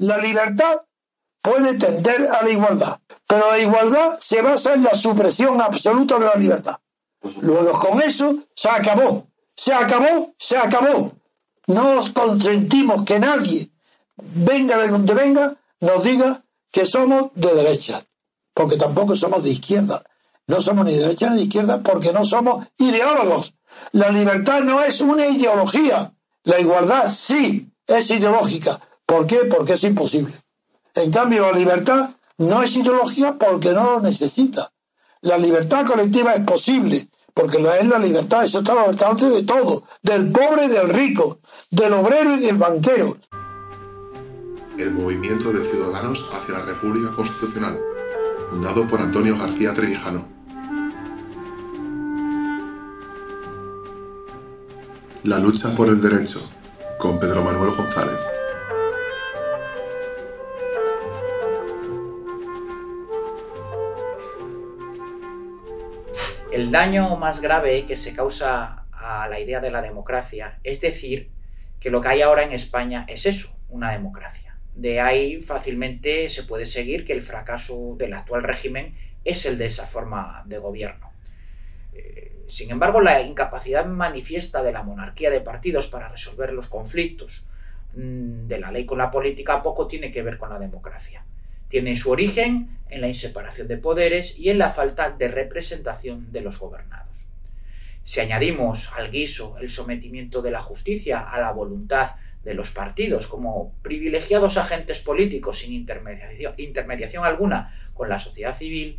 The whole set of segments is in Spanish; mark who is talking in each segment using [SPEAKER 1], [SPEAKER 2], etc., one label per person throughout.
[SPEAKER 1] La libertad puede tender a la igualdad, pero la igualdad se basa en la supresión absoluta de la libertad. Luego con eso se acabó, se acabó, se acabó. No consentimos que nadie, venga de donde venga, nos diga que somos de derecha, porque tampoco somos de izquierda. No somos ni de derecha ni de izquierda porque no somos ideólogos. La libertad no es una ideología. La igualdad sí es ideológica. ¿Por qué? Porque es imposible. En cambio, la libertad no es ideología porque no lo necesita. La libertad colectiva es posible, porque es la libertad, eso está al alcance de todo, del pobre y del rico, del obrero y del banquero.
[SPEAKER 2] El movimiento de ciudadanos hacia la República Constitucional, fundado por Antonio García Trevijano. La lucha por el derecho, con Pedro Manuel González.
[SPEAKER 3] El daño más grave que se causa a la idea de la democracia es decir que lo que hay ahora en España es eso, una democracia. De ahí fácilmente se puede seguir que el fracaso del actual régimen es el de esa forma de gobierno. Eh, sin embargo, la incapacidad manifiesta de la monarquía de partidos para resolver los conflictos mm, de la ley con la política poco tiene que ver con la democracia tiene su origen en la inseparación de poderes y en la falta de representación de los gobernados. Si añadimos al guiso el sometimiento de la justicia a la voluntad de los partidos como privilegiados agentes políticos sin intermediación, alguna con la sociedad civil,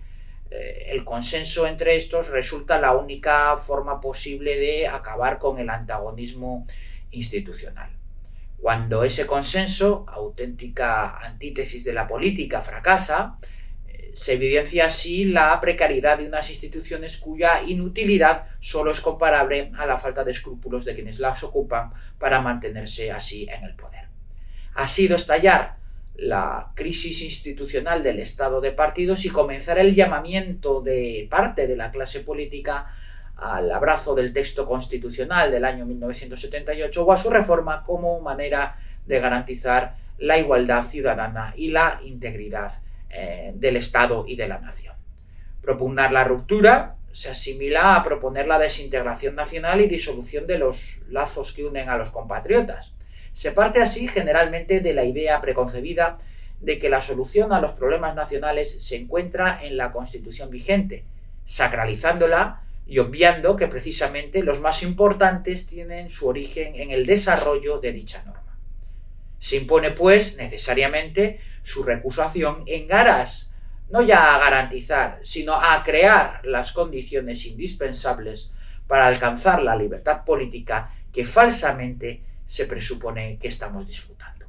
[SPEAKER 3] eh, el consenso entre estos resulta la única forma posible de acabar con el antagonismo institucional. Cuando ese consenso, auténtica antítesis de la política, fracasa, eh, se evidencia así la precariedad de unas instituciones cuya inutilidad solo es comparable a la falta de escrúpulos de quienes las ocupan para mantenerse así en el poder. Ha sido estallar la crisis institucional del estado de partidos y comenzar el llamamiento de parte de la clase política al abrazo del texto constitucional del año 1978 o a su reforma como manera de garantizar la igualdad ciudadana y la integridad eh, del Estado y de la nación. Propugnar la ruptura se asimila a proponer la desintegración nacional y disolución de los lazos que unen a los compatriotas. Se parte así generalmente de la idea preconcebida de que la solución a los problemas nacionales se encuentra en la Constitución vigente, sacralizándola y obviando que precisamente los más importantes tienen su origen en el desarrollo de dicha norma. Se impone, pues, necesariamente su recusación en aras no ya a garantizar, sino a crear las condiciones indispensables para alcanzar la libertad política que falsamente se presupone que estamos disfrutando.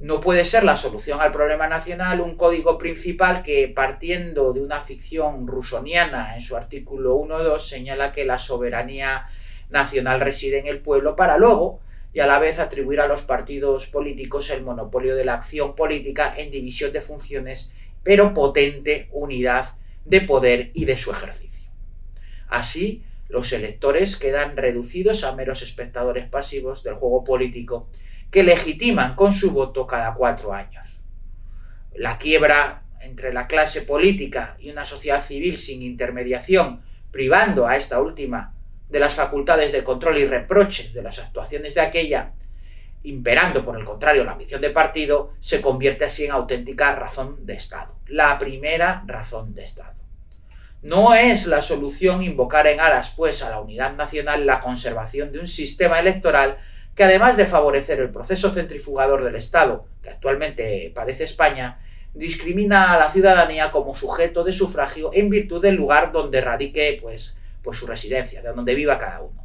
[SPEAKER 3] No puede ser la solución al problema nacional un código principal que, partiendo de una ficción rusoniana en su artículo 1.2, señala que la soberanía nacional reside en el pueblo para luego y a la vez atribuir a los partidos políticos el monopolio de la acción política en división de funciones, pero potente unidad de poder y de su ejercicio. Así, los electores quedan reducidos a meros espectadores pasivos del juego político que legitiman con su voto cada cuatro años. La quiebra entre la clase política y una sociedad civil sin intermediación, privando a esta última de las facultades de control y reproche de las actuaciones de aquella, imperando por el contrario la ambición de partido, se convierte así en auténtica razón de Estado, la primera razón de Estado. No es la solución invocar en aras, pues, a la unidad nacional la conservación de un sistema electoral que además de favorecer el proceso centrifugador del Estado, que actualmente padece España, discrimina a la ciudadanía como sujeto de sufragio en virtud del lugar donde radique pues, pues su residencia, de donde viva cada uno.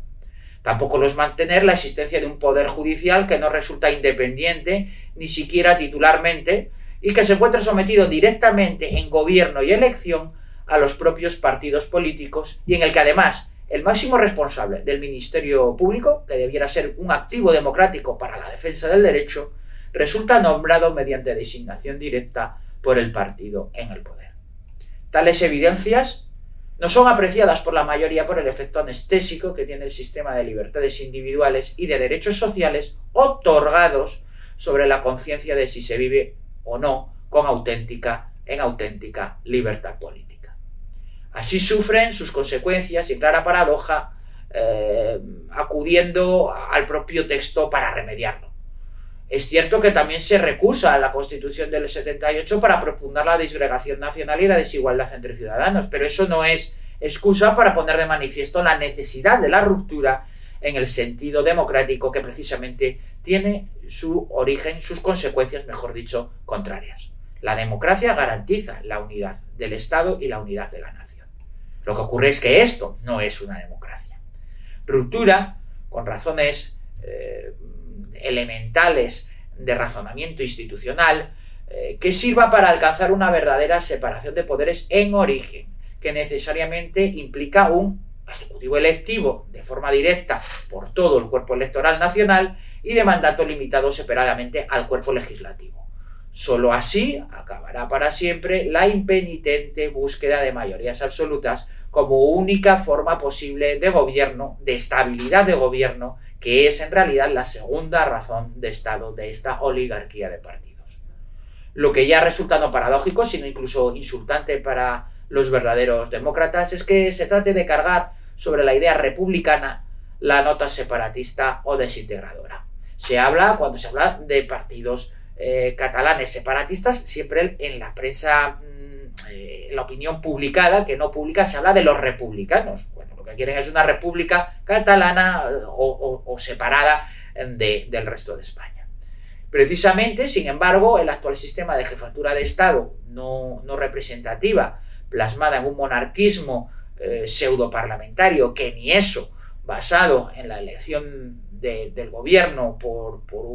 [SPEAKER 3] Tampoco lo es mantener la existencia de un poder judicial que no resulta independiente, ni siquiera titularmente, y que se encuentra sometido directamente en gobierno y elección a los propios partidos políticos y en el que además el máximo responsable del Ministerio Público, que debiera ser un activo democrático para la defensa del derecho, resulta nombrado mediante designación directa por el partido en el poder. Tales evidencias no son apreciadas por la mayoría por el efecto anestésico que tiene el sistema de libertades individuales y de derechos sociales otorgados sobre la conciencia de si se vive o no con auténtica, en auténtica libertad política. Así sufren sus consecuencias y clara paradoja, eh, acudiendo al propio texto para remediarlo. Es cierto que también se recusa a la Constitución del 78 para propugnar la disgregación nacional y la desigualdad entre ciudadanos, pero eso no es excusa para poner de manifiesto la necesidad de la ruptura en el sentido democrático que precisamente tiene su origen, sus consecuencias, mejor dicho, contrarias. La democracia garantiza la unidad del Estado y la unidad de la nación. Lo que ocurre es que esto no es una democracia. Ruptura, con razones eh, elementales de razonamiento institucional, eh, que sirva para alcanzar una verdadera separación de poderes en origen, que necesariamente implica un ejecutivo electivo de forma directa por todo el cuerpo electoral nacional y de mandato limitado separadamente al cuerpo legislativo. Solo así acabará para siempre la impenitente búsqueda de mayorías absolutas como única forma posible de gobierno, de estabilidad de gobierno, que es en realidad la segunda razón de Estado de esta oligarquía de partidos. Lo que ya resulta no paradójico, sino incluso insultante para los verdaderos demócratas, es que se trate de cargar sobre la idea republicana la nota separatista o desintegradora. Se habla, cuando se habla de partidos eh, catalanes separatistas, siempre en la prensa, mm, eh, la opinión publicada, que no pública, se habla de los republicanos. Bueno, lo que quieren es una república catalana eh, o, separada del resto de España. Precisamente, sin embargo, el actual sistema de jefatura de Estado no, no representativa, plasmada en un monarquismo pseudo parlamentario, que ni eso, basado en la elección del gobierno por, por,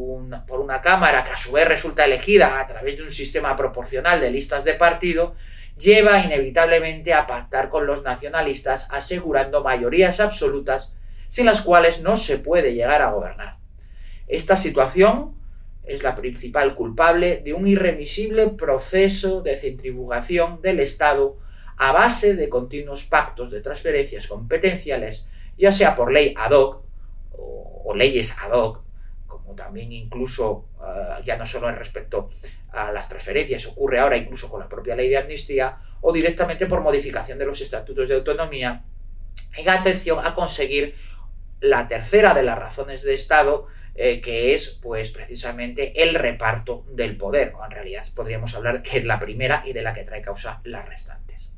[SPEAKER 3] por una Cámara que a su vez resulta elegida a través de un sistema proporcional de listas de partido, lleva inevitablemente a pactar con los nacionalistas asegurando mayorías absolutas sin las cuales no se puede llegar a gobernar. Esta situación es la principal culpable de un irremisible proceso de centrifugación del Estado a base de continuos pactos de transferencias competenciales, ya sea por ley ad hoc o, leyes ad hoc, como también incluso eh, ya no solo respecto a las transferencias, ocurre ahora incluso con la propia ley de amnistía, o directamente por modificación de los estatutos de autonomía, en atención a conseguir la tercera de las razones de Estado, eh, que es pues precisamente el reparto del poder, en realidad podríamos hablar que es la primera y de la que trae causa las restantes.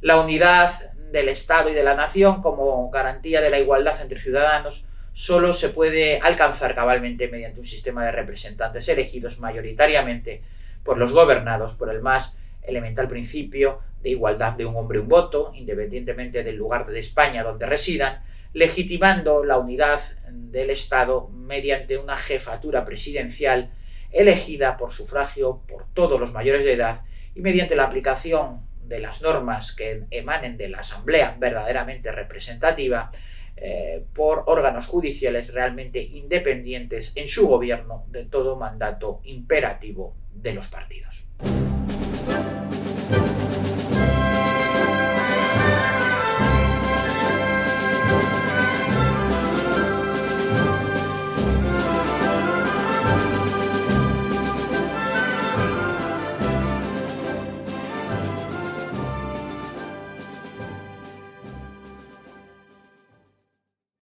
[SPEAKER 3] La unidad del Estado y de la nación como garantía de la igualdad entre ciudadanos solo se puede alcanzar cabalmente mediante un sistema de representantes elegidos mayoritariamente por los gobernados por el más elemental principio de igualdad de un hombre un voto, independientemente del lugar de España donde residan, legitimando la unidad del Estado mediante una jefatura presidencial elegida por sufragio por todos los mayores de edad y mediante la aplicación de las normas que emanen de la Asamblea verdaderamente representativa eh, por órganos judiciales realmente independientes en su gobierno de todo mandato imperativo de los partidos.